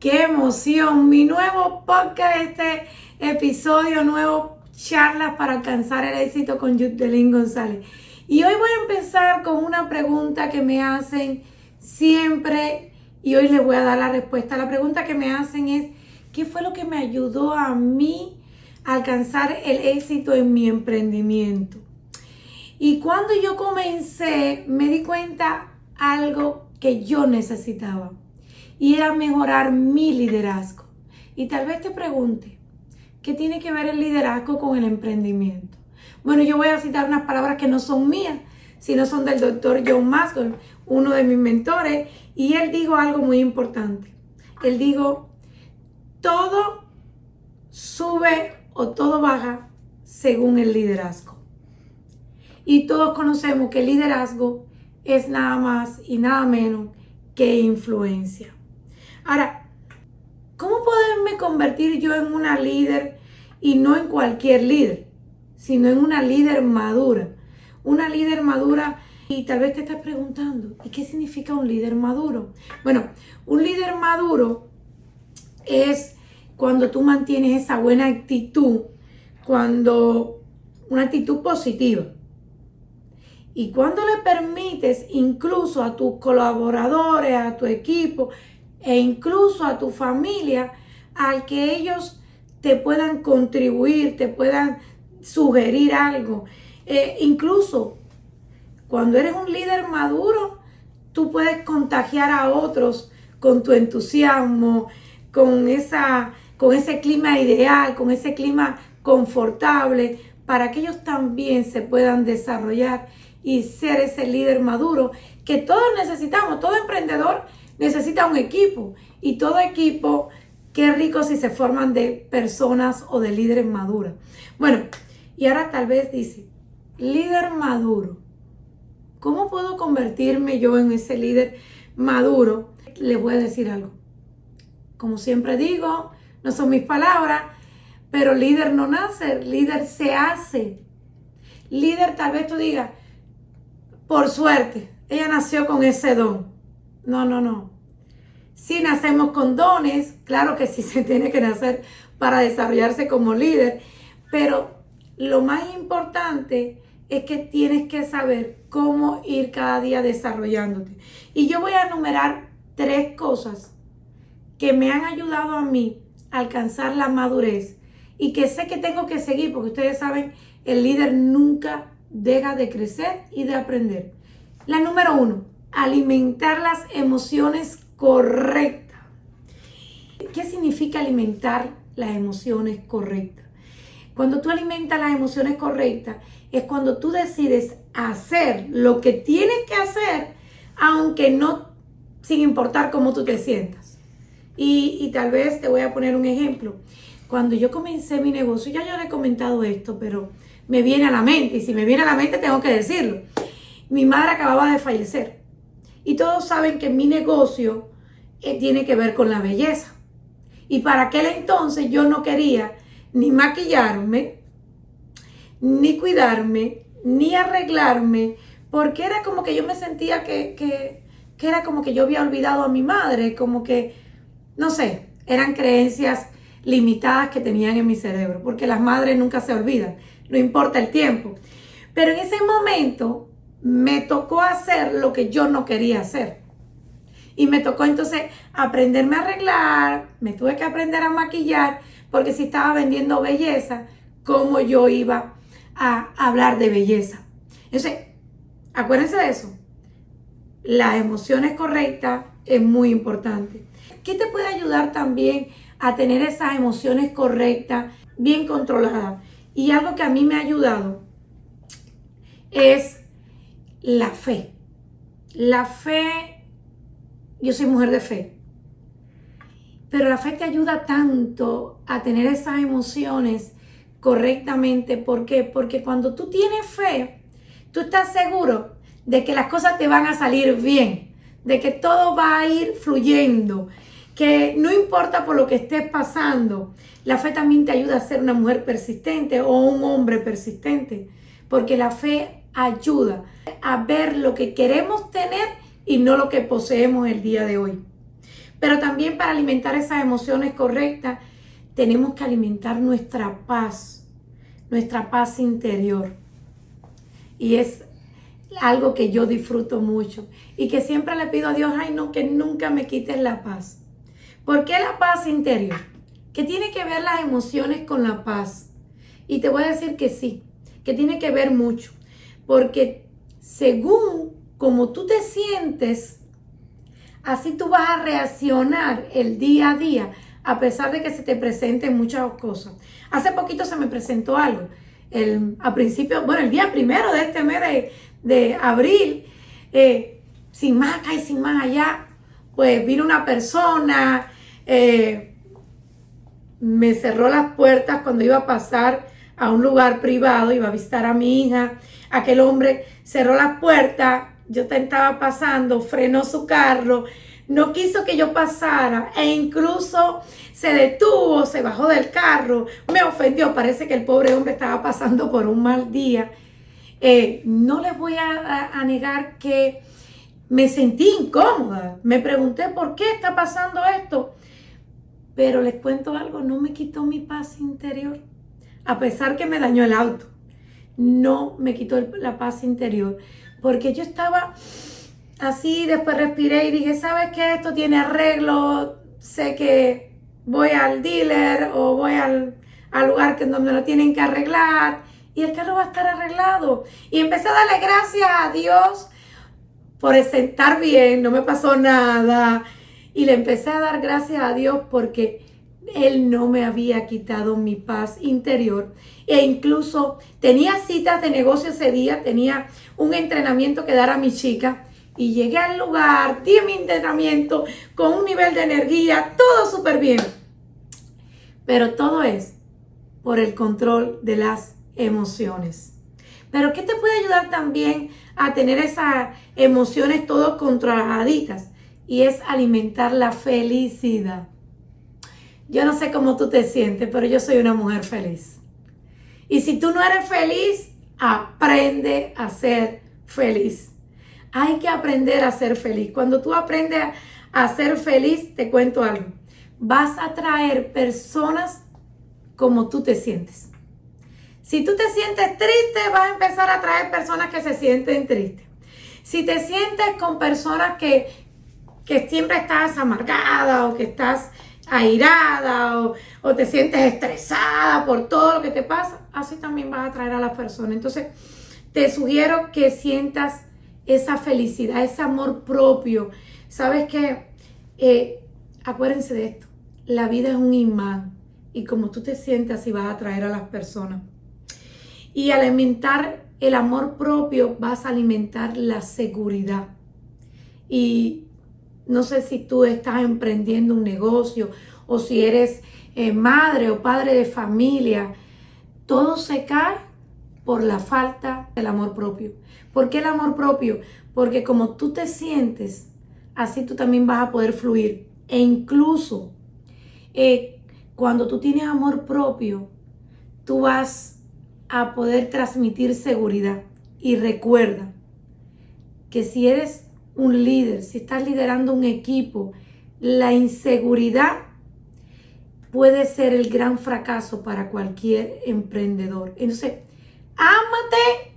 qué emoción. Mi nuevo podcast, este episodio nuevo, charlas para alcanzar el éxito con Yudelín González. Y hoy voy a empezar con una pregunta que me hacen siempre y hoy les voy a dar la respuesta. La pregunta que me hacen es, ¿qué fue lo que me ayudó a mí a alcanzar el éxito en mi emprendimiento? Y cuando yo comencé, me di cuenta algo que yo necesitaba y era mejorar mi liderazgo. Y tal vez te pregunte, ¿qué tiene que ver el liderazgo con el emprendimiento? Bueno, yo voy a citar unas palabras que no son mías, sino son del doctor John Maxwell, uno de mis mentores, y él dijo algo muy importante. Él dijo, todo sube o todo baja según el liderazgo. Y todos conocemos que el liderazgo es nada más y nada menos que influencia. Ahora, ¿cómo poderme convertir yo en una líder y no en cualquier líder, sino en una líder madura? Una líder madura y tal vez te estás preguntando, ¿y qué significa un líder maduro? Bueno, un líder maduro es cuando tú mantienes esa buena actitud, cuando una actitud positiva. Y cuando le permites incluso a tus colaboradores, a tu equipo e incluso a tu familia, al que ellos te puedan contribuir, te puedan sugerir algo. Eh, incluso cuando eres un líder maduro, tú puedes contagiar a otros con tu entusiasmo, con, esa, con ese clima ideal, con ese clima confortable, para que ellos también se puedan desarrollar y ser ese líder maduro que todos necesitamos. Todo emprendedor necesita un equipo y todo equipo, qué rico si se forman de personas o de líderes maduros. Bueno, y ahora tal vez dice, líder maduro. ¿Cómo puedo convertirme yo en ese líder maduro? Les voy a decir algo. Como siempre digo, no son mis palabras, pero líder no nace, líder se hace. Líder tal vez tú digas, por suerte, ella nació con ese don. No, no, no. Si nacemos con dones, claro que sí se tiene que nacer para desarrollarse como líder, pero lo más importante es que tienes que saber cómo ir cada día desarrollándote. Y yo voy a enumerar tres cosas que me han ayudado a mí a alcanzar la madurez y que sé que tengo que seguir, porque ustedes saben, el líder nunca deja de crecer y de aprender. La número uno, alimentar las emociones correctas. ¿Qué significa alimentar las emociones correctas? Cuando tú alimentas las emociones correctas es cuando tú decides hacer lo que tienes que hacer, aunque no, sin importar cómo tú te sientas. Y, y tal vez te voy a poner un ejemplo. Cuando yo comencé mi negocio, ya yo le he comentado esto, pero me viene a la mente y si me viene a la mente tengo que decirlo. Mi madre acababa de fallecer y todos saben que mi negocio eh, tiene que ver con la belleza. Y para aquel entonces yo no quería ni maquillarme, ni cuidarme, ni arreglarme, porque era como que yo me sentía que, que, que era como que yo había olvidado a mi madre, como que, no sé, eran creencias limitadas que tenían en mi cerebro, porque las madres nunca se olvidan no importa el tiempo. Pero en ese momento me tocó hacer lo que yo no quería hacer. Y me tocó entonces aprenderme a arreglar, me tuve que aprender a maquillar, porque si estaba vendiendo belleza, ¿cómo yo iba a hablar de belleza? Entonces, acuérdense de eso. Las emociones correctas es muy importante. ¿Qué te puede ayudar también a tener esas emociones correctas, bien controladas? Y algo que a mí me ha ayudado es la fe. La fe, yo soy mujer de fe, pero la fe te ayuda tanto a tener esas emociones correctamente. ¿Por qué? Porque cuando tú tienes fe, tú estás seguro de que las cosas te van a salir bien, de que todo va a ir fluyendo, que no importa por lo que estés pasando, la fe también te ayuda a ser una mujer persistente o un hombre persistente, porque la fe ayuda a ver lo que queremos tener y no lo que poseemos el día de hoy. Pero también para alimentar esas emociones correctas, tenemos que alimentar nuestra paz, nuestra paz interior. Y es algo que yo disfruto mucho y que siempre le pido a Dios, ay no, que nunca me quites la paz. ¿Por qué la paz interior? Que tiene que ver las emociones con la paz. Y te voy a decir que sí, que tiene que ver mucho. Porque según como tú te sientes, así tú vas a reaccionar el día a día, a pesar de que se te presenten muchas cosas. Hace poquito se me presentó algo. El, a principio, bueno, el día primero de este mes de, abril, eh, sin más acá y sin más allá, pues vino una persona, eh, me cerró las puertas cuando iba a pasar a un lugar privado, iba a visitar a mi hija, aquel hombre cerró las puertas, yo estaba pasando, frenó su carro, no quiso que yo pasara e incluso se detuvo, se bajó del carro, me ofendió, parece que el pobre hombre estaba pasando por un mal día. Eh, no les voy a, negar que me sentí incómoda, me pregunté por qué está pasando esto, pero les cuento algo, no me quitó mi paz interior, a pesar que me dañó el auto, no me quitó la paz interior, porque yo estaba así, después respiré y dije, ¿sabes qué? Esto tiene arreglo, sé que voy al dealer o voy al, lugar que donde lo tienen que arreglar y el carro va a estar arreglado. Y empecé a darle gracias a Dios por estar bien, no me pasó nada. Y le empecé a dar gracias a Dios porque Él no me había quitado mi paz interior. E incluso tenía citas de negocio ese día, tenía un entrenamiento que dar a mi chica y llegué al lugar, di mi entrenamiento con un nivel de energía, todo súper bien. Pero todo es por el control de las emociones. Pero ¿qué te puede ayudar también a tener esas emociones todo controladitas? Y es alimentar la felicidad. Yo no sé cómo tú te sientes, pero yo soy una mujer feliz. Y si tú no eres feliz, aprende a ser feliz. Hay que aprender a ser feliz. Cuando tú aprendes a, ser feliz, te cuento algo. Vas a traer personas como tú te sientes. Si tú te sientes triste, vas a empezar a traer personas que se sienten tristes. Si te sientes con personas que, que siempre estás amargada o que estás airada o, o, te sientes estresada por todo lo que te pasa, así también vas a atraer a las personas. Entonces, te sugiero que sientas esa felicidad, ese amor propio. ¿Sabes qué? Eh, acuérdense de esto. La vida es un imán y como tú te sientes así vas a atraer a las personas. Y al alimentar el amor propio vas a alimentar la seguridad. Y no sé si tú estás emprendiendo un negocio o si eres eh, madre o padre de familia, todo se cae por la falta del amor propio. ¿Por qué el amor propio? Porque como tú te sientes, así tú también vas a poder fluir. E incluso eh, cuando tú tienes amor propio, tú vas a poder transmitir seguridad. Y recuerda que si eres un líder, si estás liderando un equipo, la inseguridad puede ser el gran fracaso para cualquier emprendedor. Entonces, ámate,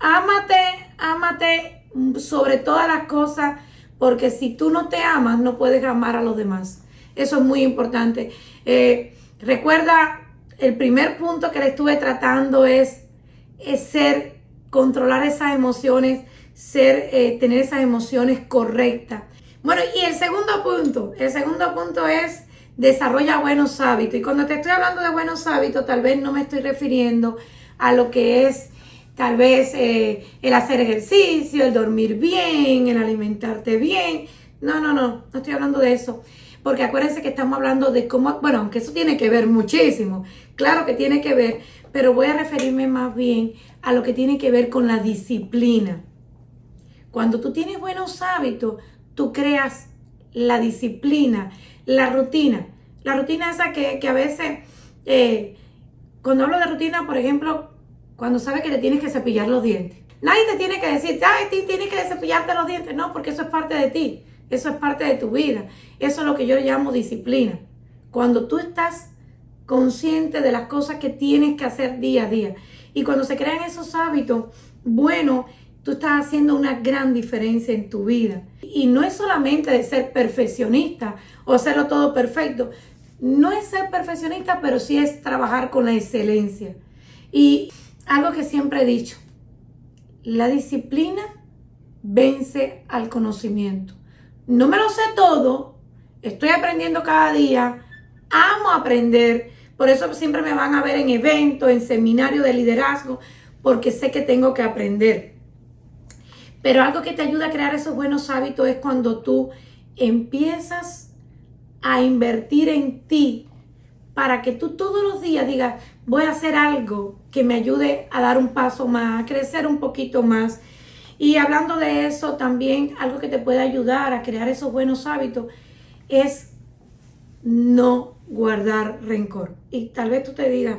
ámate, ámate sobre todas las cosas, porque si tú no te amas, no puedes amar a los demás. Eso es muy importante. Eh, recuerda, el primer punto que le estuve tratando es, ser, controlar esas emociones, ser, eh, tener esas emociones correctas. Bueno, y el segundo punto, el segundo punto es desarrolla buenos hábitos. Y cuando te estoy hablando de buenos hábitos, tal vez no me estoy refiriendo a lo que es tal vez eh, el hacer ejercicio, el dormir bien, el alimentarte bien. No, no, no, no estoy hablando de eso. Porque acuérdense que estamos hablando de cómo, bueno, aunque eso tiene que ver muchísimo, claro que tiene que ver, pero voy a referirme más bien a lo que tiene que ver con la disciplina. Cuando tú tienes buenos hábitos, tú creas la disciplina, la rutina. La rutina esa que, a veces eh, cuando hablo de rutina, por ejemplo, cuando sabes que te tienes que cepillar los dientes. Nadie te tiene que decir, ay, tienes que cepillarte los dientes. No, porque eso es parte de ti. Eso es parte de tu vida. Eso es lo que yo llamo disciplina. Cuando tú estás consciente de las cosas que tienes que hacer día a día. Y cuando se crean esos hábitos, bueno, tú estás haciendo una gran diferencia en tu vida. Y no es solamente de ser perfeccionista o hacerlo todo perfecto. No es ser perfeccionista, pero sí es trabajar con la excelencia. Y algo que siempre he dicho, la disciplina vence al conocimiento. No me lo sé todo, estoy aprendiendo cada día, amo aprender, por eso siempre me van a ver en eventos, en seminarios de liderazgo, porque sé que tengo que aprender. Pero algo que te ayuda a crear esos buenos hábitos es cuando tú empiezas a invertir en ti para que tú todos los días digas, voy a hacer algo que me ayude a dar un paso más, a crecer un poquito más. Y hablando de eso, también algo que te puede ayudar a crear esos buenos hábitos es no guardar rencor. Y tal vez tú te digas,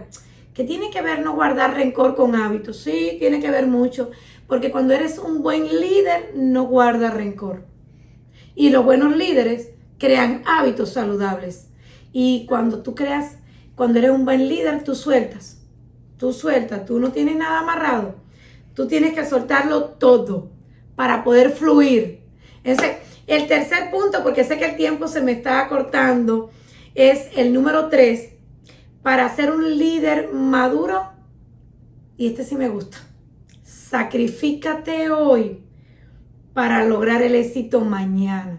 ¿qué tiene que ver no guardar rencor con hábitos? Sí, tiene que ver mucho, porque cuando eres un buen líder, no guarda rencor. Y los buenos líderes crean hábitos saludables. Y cuando tú creas, cuando eres un buen líder, tú sueltas. Tú sueltas, tú no tienes nada amarrado. Tú tienes que soltarlo todo para poder fluir. Ese, el tercer punto, porque sé que el tiempo se me está cortando, es el número tres. Para ser un líder maduro, y este sí me gusta, sacrifícate hoy para lograr el éxito mañana.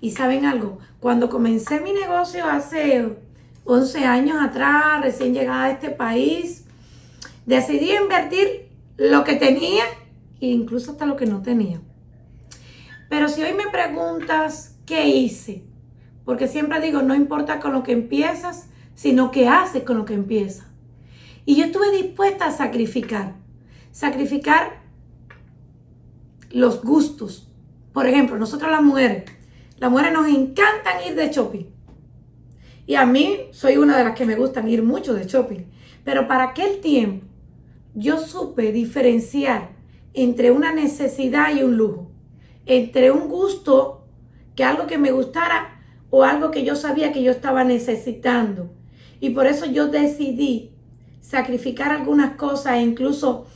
Y saben algo, cuando comencé mi negocio hace 11 años atrás, recién llegada a este país, decidí invertir lo que tenía e incluso hasta lo que no tenía. Pero si hoy me preguntas qué hice, porque siempre digo, no importa con lo que empiezas, sino qué haces con lo que empiezas. Y yo estuve dispuesta a sacrificar, sacrificar los gustos. Por ejemplo, nosotros las mujeres, las mujeres nos encantan ir de shopping. Y a mí soy una de las que me gustan ir mucho de shopping. Pero para aquel tiempo yo supe diferenciar entre una necesidad y un lujo. Entre un gusto, que algo que me gustara o algo que yo sabía que yo estaba necesitando. Y por eso yo decidí sacrificar algunas cosas incluso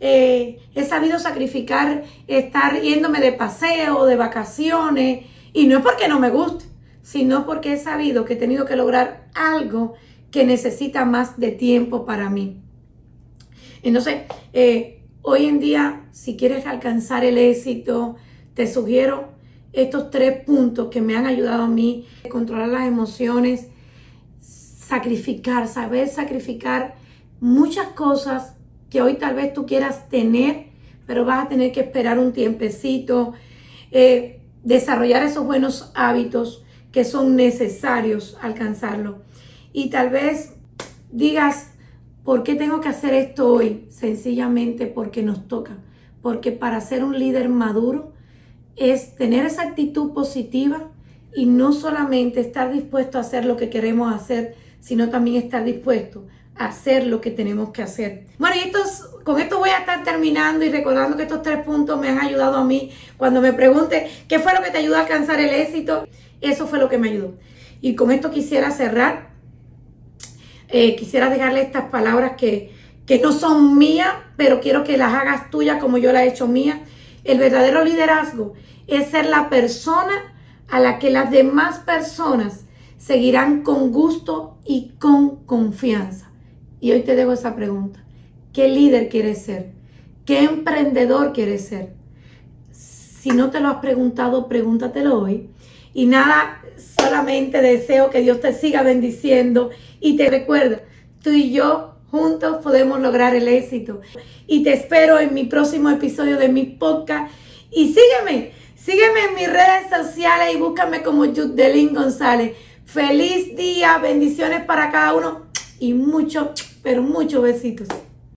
eh, he sabido sacrificar estar yéndome de paseo, de vacaciones, y no es porque no me guste, sino porque he sabido que he tenido que lograr algo que necesita más de tiempo para mí. Entonces, eh, hoy en día, si quieres alcanzar el éxito, te sugiero estos tres puntos que me han ayudado a mí controlar las emociones, sacrificar, saber sacrificar muchas cosas que hoy tal vez tú quieras tener, pero vas a tener que esperar un tiempecito. Eh, desarrollar esos buenos hábitos que son necesarios alcanzarlo. Y tal vez digas, ¿por qué tengo que hacer esto hoy? Sencillamente porque nos toca. Porque para ser un líder maduro es tener esa actitud positiva y no solamente estar dispuesto a hacer lo que queremos hacer, sino también estar dispuesto hacer lo que tenemos que hacer. Bueno, y estos, con esto voy a estar terminando y recordando que estos tres puntos me han ayudado a mí. Cuando me pregunte qué fue lo que te ayudó a alcanzar el éxito, eso fue lo que me ayudó. Y con esto quisiera cerrar. Eh, quisiera dejarle estas palabras que, que no son mías, pero quiero que las hagas tuyas como yo las he hecho mía. El verdadero liderazgo es ser la persona a la que las demás personas seguirán con gusto y con confianza. Y hoy te dejo esa pregunta. ¿Qué líder quieres ser? ¿Qué emprendedor quieres ser? Si no te lo has preguntado, pregúntatelo hoy. Y nada, solamente deseo que Dios te siga bendiciendo y te recuerda, tú y yo juntos podemos lograr el éxito. Y te espero en mi próximo episodio de mi podcast. Y sígueme, sígueme en mis redes sociales y búscame como Judelín González. Feliz día, bendiciones para cada uno y mucho pero muchos besitos.